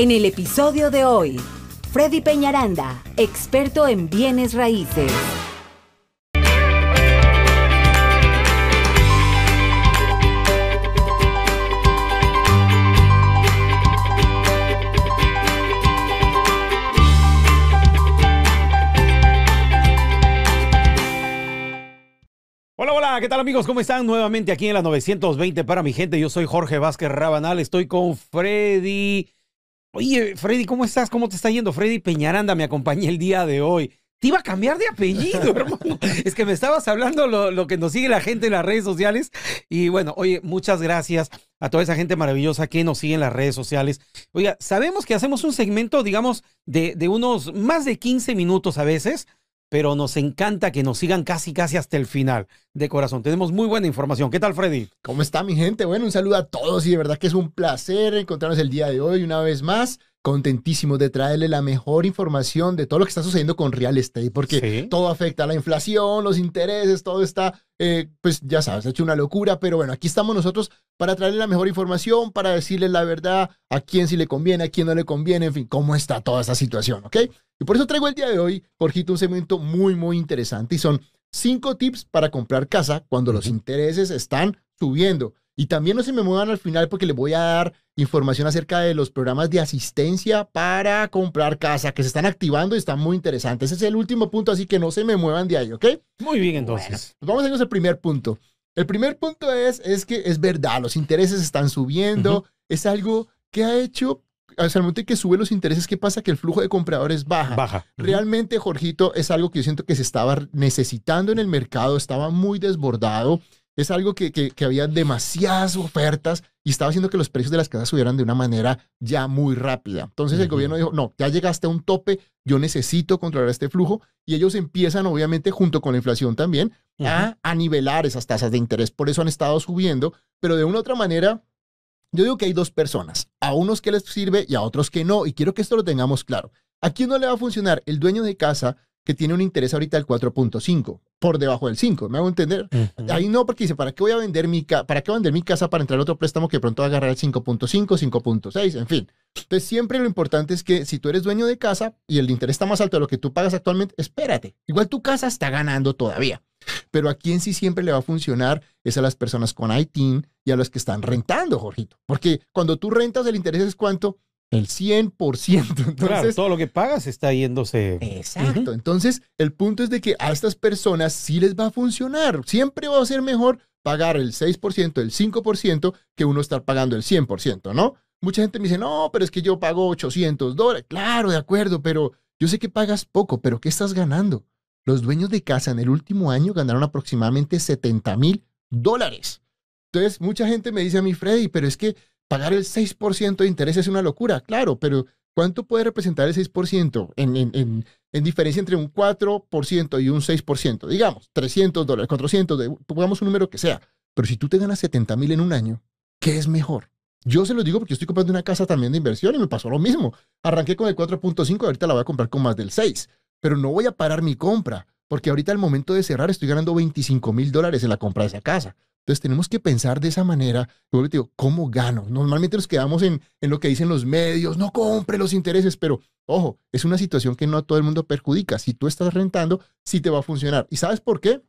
En el episodio de hoy, Freddy Peñaranda, experto en bienes raíces. Hola, hola, ¿qué tal amigos? ¿Cómo están? Nuevamente aquí en la 920 para mi gente. Yo soy Jorge Vázquez Rabanal, estoy con Freddy. Oye, Freddy, ¿cómo estás? ¿Cómo te está yendo? Freddy Peñaranda me acompañó el día de hoy. Te iba a cambiar de apellido, hermano. Es que me estabas hablando lo, que nos sigue la gente en las redes sociales. Y bueno, oye, muchas gracias a toda esa gente maravillosa que nos sigue en las redes sociales. Oiga, sabemos que hacemos un segmento, digamos, de, de unos más de 15 minutos a veces pero nos encanta que nos sigan casi, casi hasta el final. De corazón, tenemos muy buena información. ¿Qué tal, Freddy? ¿Cómo está mi gente? Bueno, un saludo a todos y de verdad que es un placer encontrarnos el día de hoy una vez más. Contentísimo de traerle la mejor información de todo lo que está sucediendo con real estate, porque ¿Sí? todo afecta a la inflación, los intereses, todo está, eh, pues ya sabes, ha hecho una locura, pero bueno, aquí estamos nosotros para traerle la mejor información, para decirle la verdad a quién sí le conviene, a quién no le conviene, en fin, cómo está toda esta situación, ¿ok? Y por eso traigo el día de hoy, Jorgito, un segmento muy, muy interesante y son cinco tips para comprar casa cuando los intereses están subiendo. Y también no se me muevan al final porque les voy a dar información acerca de los programas de asistencia para comprar casa que se están activando y están muy interesantes. Ese es el último punto, así que no se me muevan de ahí, ¿ok? Muy bien, entonces. Bueno, pues vamos a ir al primer punto. El primer punto es, es que es verdad, los intereses están subiendo, uh -huh. es algo que ha hecho al momento que sube los intereses, ¿qué pasa? Que el flujo de compradores baja. Baja. Realmente, Jorgito, es algo que yo siento que se estaba necesitando en el mercado, estaba muy desbordado. Es algo que, que, que, había demasiadas ofertas y estaba haciendo que los precios de las casas subieran de una manera ya muy rápida. Entonces uh -huh. el gobierno dijo, no, ya llegaste a un tope, yo necesito controlar este flujo y ellos empiezan, obviamente, junto con la inflación también, uh -huh. a, a nivelar esas tasas de interés. Por eso han estado subiendo, pero de una u otra manera yo digo que hay dos personas, a unos que les sirve y a otros que no, y quiero que esto lo tengamos claro. ¿A quién no le va a funcionar? El dueño de casa que tiene un interés ahorita del 4.5, por debajo del 5, ¿me hago entender? Uh -huh. Ahí no, porque dice, ¿para qué voy a vender mi, para qué vender mi casa para entrar a otro préstamo que pronto va a agarrar el 5.5, 5.6, en fin? Entonces, siempre lo importante es que si tú eres dueño de casa y el interés está más alto de lo que tú pagas actualmente, espérate. Igual tu casa está ganando todavía. Pero a quien sí siempre le va a funcionar es a las personas con ITIN y a los que están rentando, Jorgito. Porque cuando tú rentas, el interés es cuánto? El 100%. Entonces, claro, todo lo que pagas está yéndose. Exacto. Uh -huh. Entonces, el punto es de que a estas personas sí les va a funcionar. Siempre va a ser mejor pagar el 6%, el 5%, que uno estar pagando el 100%, ¿no? Mucha gente me dice, no, pero es que yo pago 800 dólares. Claro, de acuerdo, pero yo sé que pagas poco, pero ¿qué estás ganando? Los dueños de casa en el último año ganaron aproximadamente 70 mil dólares. Entonces, mucha gente me dice a mí, Freddy, pero es que pagar el 6% de interés es una locura. Claro, pero ¿cuánto puede representar el 6% en, en, en, en diferencia entre un 4% y un 6%? Digamos, 300 dólares, 400, pongamos un número que sea. Pero si tú te ganas 70 mil en un año, ¿qué es mejor? Yo se lo digo porque estoy comprando una casa también de inversión y me pasó lo mismo. Arranqué con el 4.5, ahorita la voy a comprar con más del 6 pero no voy a parar mi compra, porque ahorita al momento de cerrar estoy ganando 25 mil dólares en la compra de esa casa. Entonces tenemos que pensar de esa manera. Yo le digo, ¿cómo gano? Normalmente nos quedamos en, en lo que dicen los medios, no compre los intereses, pero ojo, es una situación que no a todo el mundo perjudica. Si tú estás rentando, sí te va a funcionar. ¿Y sabes por qué?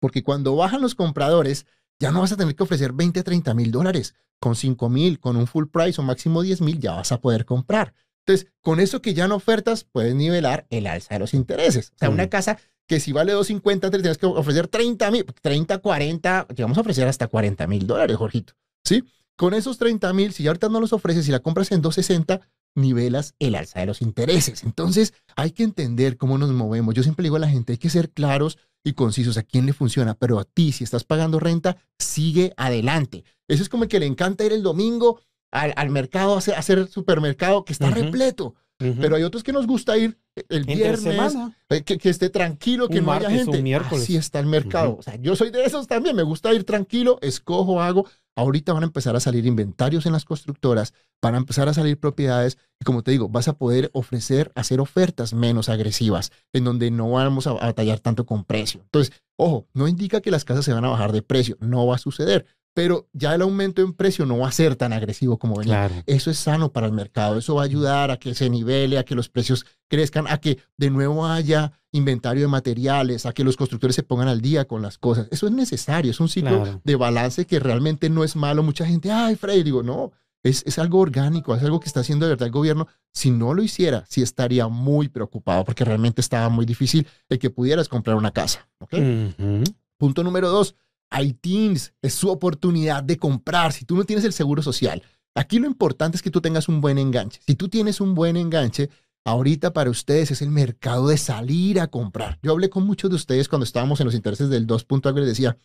Porque cuando bajan los compradores, ya no vas a tener que ofrecer 20, 30 mil dólares. Con 5 mil, con un full price o máximo 10 mil, ya vas a poder comprar. Entonces, con eso que ya no ofertas, puedes nivelar el alza de los intereses. O sea, una casa que si vale 250, te tienes que ofrecer 30 mil, 30, 40, llegamos a ofrecer hasta 40 mil dólares, Jorgito. ¿Sí? Con esos 30 mil, si ahorita no los ofreces y si la compras en 260, nivelas el alza de los intereses. Entonces, hay que entender cómo nos movemos. Yo siempre digo a la gente, hay que ser claros y concisos a quién le funciona, pero a ti, si estás pagando renta, sigue adelante. Eso es como el que le encanta ir el domingo al, al mercado, a hacer, a hacer, supermercado que está uh -huh. repleto. Uh -huh. Pero hay otros que nos gusta ir el viernes, eh, que, que, esté tranquilo, que un no martes, haya gente. Un miércoles. Así está el mercado. Uh -huh. O sea, yo soy de esos también, me gusta ir tranquilo, escojo, hago. Ahorita van a empezar a salir inventarios en las constructoras, van a empezar a salir propiedades y como te digo, vas a poder ofrecer, hacer ofertas menos agresivas, en donde no vamos a batallar tanto con precio. Entonces, ojo, no indica que las casas se van a bajar de precio, no va a suceder, pero ya el aumento en precio no va a ser tan agresivo como venía. Claro. Eso es sano para el mercado, eso va a ayudar a que se nivele, a que los precios crezcan, a que de nuevo haya inventario de materiales, a que los constructores se pongan al día con las cosas. Eso es necesario, es un ciclo Claro. de balance que realmente no es malo. Mucha gente, ay, Freddy, digo, no, es, es algo orgánico, es algo que está haciendo de verdad el gobierno. Si no lo hiciera, sí estaría muy preocupado porque realmente estaba muy difícil el que pudieras comprar una casa. ¿ok? Ujú. Punto número dos, ITINS es su oportunidad de comprar. Si tú no tienes el seguro social, aquí lo importante es que tú tengas un buen enganche. Si tú tienes un buen enganche, ahorita para ustedes es el mercado de salir a comprar. Yo hablé con muchos de ustedes cuando estábamos en los intereses del 2. algo les decía,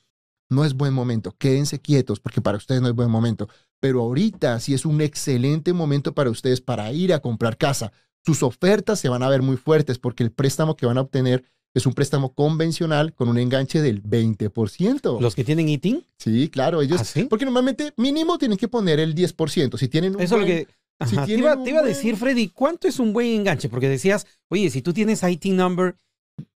no es buen momento, quédense quietos porque para ustedes no es buen momento. Pero ahorita sí es un excelente momento para ustedes para ir a comprar casa. Sus ofertas se van a ver muy fuertes porque el préstamo que van a obtener es un préstamo convencional con un enganche del 20%. Los que tienen eating. Sí, claro, ellos, ¿Ah, sí? porque normalmente mínimo tienen que poner el 10%. Si tienen un Eso es lo buen- que. Ajá, si te, iba, un te iba a buen- decir, Freddy, ¿cuánto es un buen enganche? Porque decías, oye, si tú tienes IT number,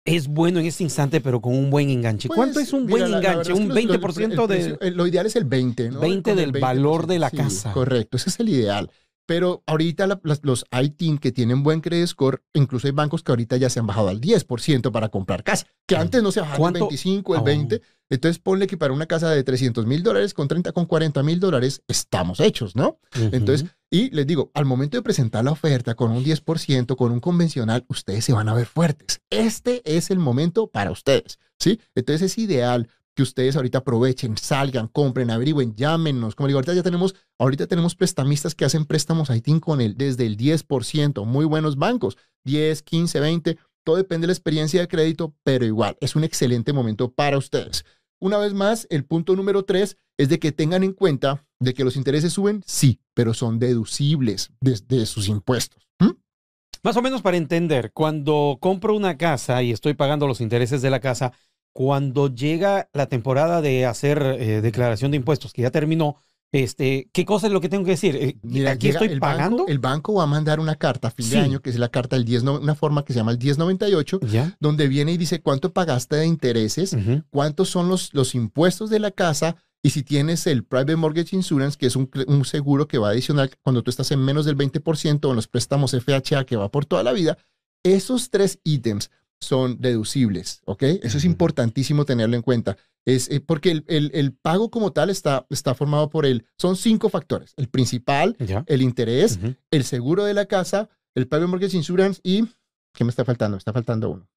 es bueno en este instante, pero con un buen enganche. Pues, ¿Cuánto es un mira, buen la- la enganche? verdad es ¿Un que los- los- 20% el de...? Lo ideal es el 20, ¿no? 20 Con el del valor de la sí, casa. Correcto, ese es el ideal. Pero ahorita la- las- los ITIN que tienen buen credit score, incluso hay bancos que ahorita ya se han bajado al 10% para comprar casa, que antes no se bajaban el ¿Cuánto? 25, el Oh. 20. Entonces ponle que para una casa de 300 mil dólares, con 30, con 40 mil dólares, estamos hechos, ¿no? Entonces, y les digo, al momento de presentar la oferta con un 10%, con un convencional, ustedes se van a ver fuertes. Este es el momento para ustedes, ¿sí? Entonces es ideal que ustedes ahorita aprovechen, salgan, compren, averigüen, llámenos. Como digo, ahorita ya tenemos, ahorita tenemos prestamistas que hacen préstamos ITIN con el desde el 10%, muy buenos bancos, 10, 15, 20, todo depende de la experiencia de crédito, pero igual, es un excelente momento para ustedes. Una vez más, el punto número tres es de que tengan en cuenta de que los intereses suben, sí, pero son deducibles desde sus impuestos. Más o menos para entender, cuando compro una casa y estoy pagando los intereses de la casa, cuando llega la temporada de hacer eh, declaración de impuestos, que ya terminó, este, ¿qué cosa es lo que tengo que decir? Eh, Mira, ¿Aquí estoy el pagando? Banco, el banco va a mandar una carta a fin Sí. de año, que es la carta del 10, no- una forma que se llama el 1098, ¿Ya? donde viene y dice cuánto pagaste de intereses, Ujú. cuántos son los, los impuestos de la casa y si tienes el Private Mortgage Insurance, que es un, un seguro que va adicional cuando tú estás en menos del 20% o en los préstamos FHA que va por toda la vida, esos tres ítems son deducibles, ¿ok? Eso es importantísimo tenerlo en cuenta. Es, eh, porque el, el- el pago como tal está, está formado por el, son cinco factores. El principal, ¿Ya? el interés, el seguro de la casa, el Private Mortgage Insurance y, ¿qué me está faltando? Me está faltando uno.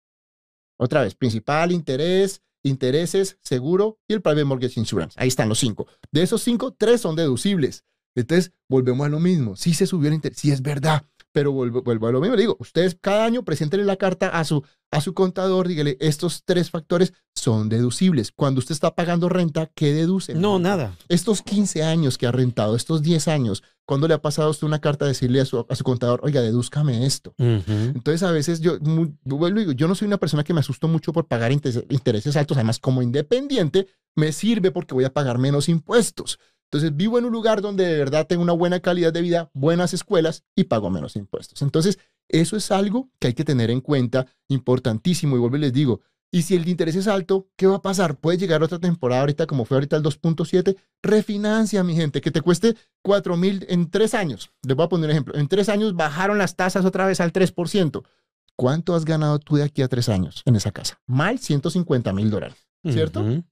Otra vez, principal, interés, intereses, seguro y el Private Mortgage Insurance. Ahí están los cinco. De esos cinco, tres son deducibles. Entonces, volvemos a lo mismo. Sí se subió el interés, sí es verdad, pero vuelvo, vuelvo a lo mismo. Le digo, ustedes cada año preséntenle la carta a su, a su contador, dígale, estos tres factores son deducibles. Cuando usted está pagando renta, ¿qué deduce? No, nada. Estos 15 años que ha rentado, estos 10 años, ¿cuándo le ha pasado a usted una carta a decirle a su, a su contador, oiga, dedúzcame esto? Entonces, a veces yo, muy- vuelvo yo no soy una persona que me asusto mucho por pagar interes- intereses altos. Además, como independiente, me sirve porque voy a pagar menos impuestos. Entonces, vivo en un lugar donde de verdad tengo una buena calidad de vida, buenas escuelas y pago menos impuestos. Entonces, eso es algo que hay que tener en cuenta, importantísimo. Y vuelvo y les digo, y si el interés es alto, ¿qué va a pasar? Puede llegar otra temporada ahorita, como fue ahorita el 2.7, refinancia, mi gente, que te cueste 4 mil en tres años. Les voy a poner un ejemplo. En tres años bajaron las tasas otra vez al 3%. ¿Cuánto has ganado tú de aquí a tres años en esa casa? Mal 150 mil dólares. ¿Cierto? Ujú.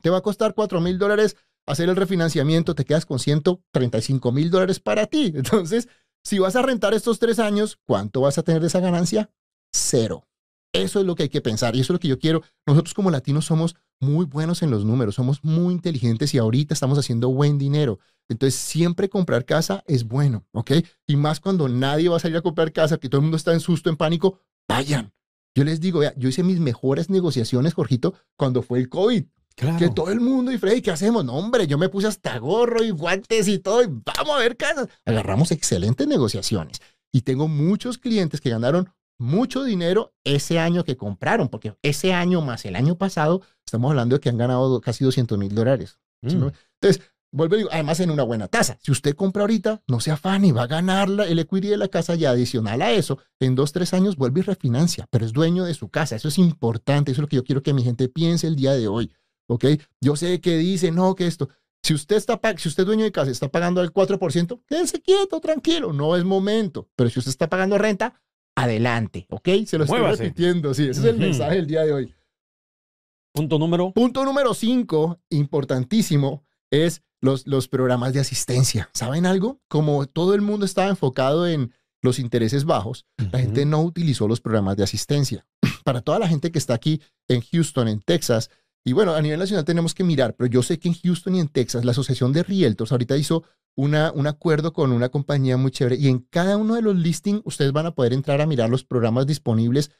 Te va a costar 4 mil dólares hacer el refinanciamiento, te quedas con 135 mil dólares para ti. Entonces, si vas a rentar estos tres años, ¿cuánto vas a tener de esa ganancia? Cero. Eso es lo que hay que pensar y eso es lo que yo quiero. Nosotros como latinos somos muy buenos en los números, somos muy inteligentes y ahorita estamos haciendo buen dinero. Entonces, siempre comprar casa es bueno, ¿ok? Y más cuando nadie va a salir a comprar casa, que todo el mundo está en susto, en pánico, vayan. Yo les digo, vea, yo hice mis mejores negociaciones, Jorgito, cuando fue el COVID. Claro. Que todo el mundo, y Freddy, ¿qué hacemos? No, hombre, yo me puse hasta gorro y guantes y todo, y vamos a ver casas. Agarramos excelentes negociaciones. Y tengo muchos clientes que ganaron mucho dinero ese año que compraron, porque ese año más el año pasado, estamos hablando de que han ganado casi 200 mil dólares. ¿sí, Mm. Entonces, vuelvo y digo, además en una buena tasa. Si usted compra ahorita, no se afane, va a ganar la- el equity de la casa y adicional a eso, en dos, tres años vuelve y refinancia, pero es dueño de su casa. Eso es importante, eso es lo que yo quiero que mi gente piense el día de hoy. ¿Ok? Yo sé que dice, no, que esto. Si usted, está, si usted es dueño de casa y está pagando al 4%, quédese quieto, tranquilo, no es momento. Pero si usted está pagando renta, adelante, ¿ok? Se lo estoy Muévase. repitiendo, sí, ese es el mensaje del día de hoy. Punto número. Punto número 5, importantísimo, es los, los programas de asistencia. ¿Saben algo? Como todo el mundo estaba enfocado en los intereses bajos, la gente no utilizó los programas de asistencia. Para toda la gente que está aquí en Houston, en Texas, y bueno, a nivel nacional tenemos que mirar, pero yo sé que en Houston y en Texas, la Asociación de Realtors ahorita hizo una, un acuerdo con una compañía muy chévere y en cada uno de los listings ustedes van a poder entrar a mirar los programas disponibles,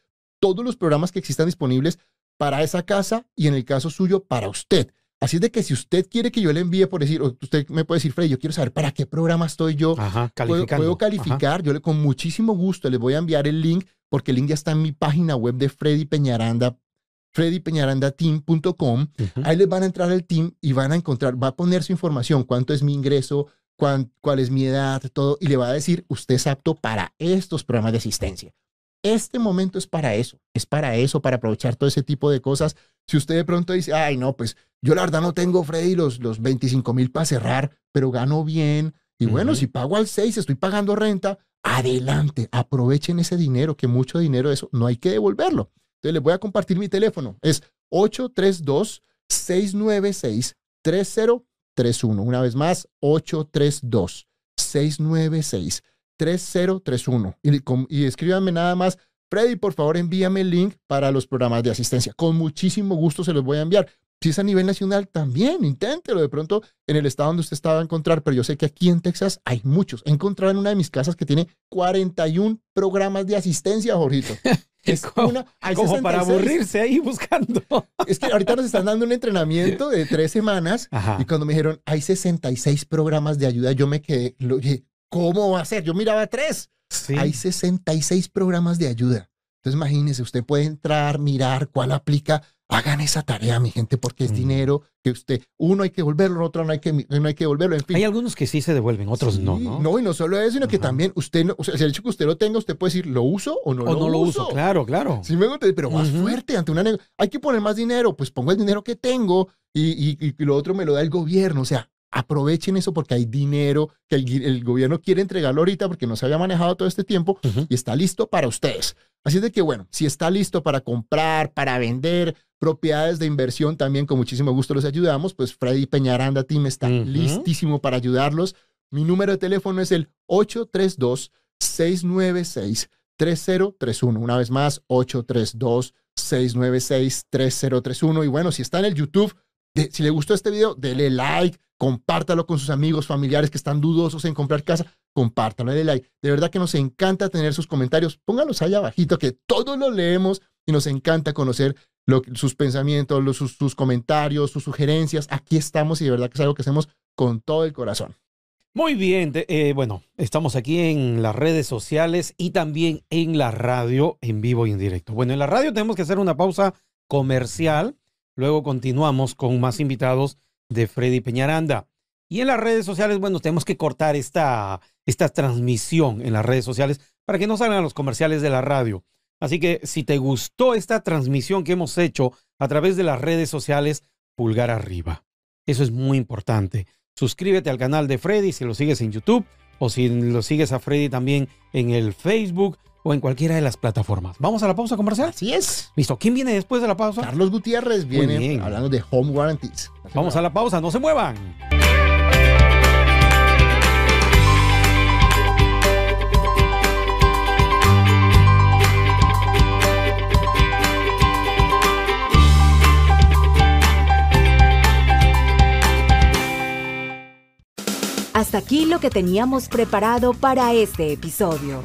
todos los programas que existan disponibles para esa casa y en el caso suyo para usted. Así es de que si usted quiere que yo le envíe, por decir, o usted me puede decir, Freddy, yo quiero saber para qué programa estoy yo, Ajá, puedo, puedo Ajá. calificar, yo le, con muchísimo gusto les voy a enviar el link, porque el link ya está en mi página web de Freddy Peñaranda, freddypeñarandateam.com. Ujú. Ahí les van a entrar al team y van a encontrar, va a poner su información, cuánto es mi ingreso, cuán- cuál es mi edad, todo, y le va a decir, usted es apto para estos programas de asistencia. Este momento es para eso, es para eso, para aprovechar todo ese tipo de cosas. Si usted de pronto dice, ay, no, pues yo la verdad no tengo, Freddy, los, los 25 mil para cerrar, pero gano bien. Y bueno, si pago al 6, estoy pagando renta, adelante, aprovechen ese dinero, que mucho dinero eso no hay que devolverlo. Entonces les voy a compartir mi teléfono. Es 832-696-3031. Una vez más, 832-696-3031. Y, y escríbanme nada más, Freddy, por favor, envíame el link para los programas de asistencia. Con muchísimo gusto se los voy a enviar. Si es a nivel nacional, también inténtelo. De pronto, en el estado donde usted estaba a encontrar, pero yo sé que aquí en Texas hay muchos. He encontrado en una de mis casas que tiene 41 programas de asistencia, Jorgito. Es Como- una, Como para 66. aburrirse ahí buscando. Es que ahorita nos están dando un entrenamiento de tres semanas Ajá. y cuando me dijeron hay 66 programas de ayuda, yo me quedé, lo dije, ¿cómo va a ser? Yo miraba tres. Sí. Hay 66 programas de ayuda. Entonces imagínense, usted puede entrar, mirar cuál aplica. Hagan esa tarea, mi gente, porque es Mm. dinero que usted, uno hay que devolverlo, otro no hay que, no hay que devolverlo, en fin. Hay algunos que sí se devuelven, otros no, Sí, ¿no? No, y no solo eso, sino que también usted, no- o sea, si el hecho que usted lo tenga, usted puede decir, ¿lo uso o no, o lo, no lo uso? claro, claro. Sí me gusta, pero más fuerte ante una Hay que poner más dinero, pues pongo el dinero que tengo y, y- y lo otro me lo da el gobierno. O sea, aprovechen eso porque hay dinero que el, gobierno quiere entregarlo ahorita porque no se había manejado todo este tiempo y está listo para ustedes. Así es de que, bueno, si está listo para comprar, para vender propiedades de inversión, también con muchísimo gusto los ayudamos, pues Freddy Peñaranda Team está Ujú. listísimo para ayudarlos. Mi número de teléfono es el 832-696-3031. Una vez más, 832-696-3031. Y bueno, si está en el YouTube, de- si le gustó este video, dele like, compártalo con sus amigos, familiares que están dudosos en comprar casa, compártalo, dele like. De verdad que nos encanta tener sus comentarios. Póngalos ahí abajito, que todos los leemos y nos encanta conocer sus pensamientos, sus, sus comentarios, sus sugerencias. Aquí estamos y de verdad que es algo que hacemos con todo el corazón. Muy bien, eh, bueno, estamos aquí en las redes sociales y también en la radio en vivo y en directo. Bueno, en la radio tenemos que hacer una pausa comercial, luego continuamos con más invitados de Freddy Peñaranda. Y en las redes sociales, bueno, tenemos que cortar esta, esta transmisión en las redes sociales para que no salgan los comerciales de la radio. Así que si te gustó esta transmisión que hemos hecho a través de las redes sociales, pulgar arriba. Eso es muy importante. Suscríbete al canal de Freddy si lo sigues en YouTube o si lo sigues a Freddy también en el Facebook o en cualquiera de las plataformas. Vamos a la pausa comercial. Así es. Listo. ¿Quién viene después de la pausa? Carlos Gutiérrez viene bien. hablando de home warranties. Vamos a la pausa. No se muevan. Hasta aquí lo que teníamos preparado para este episodio.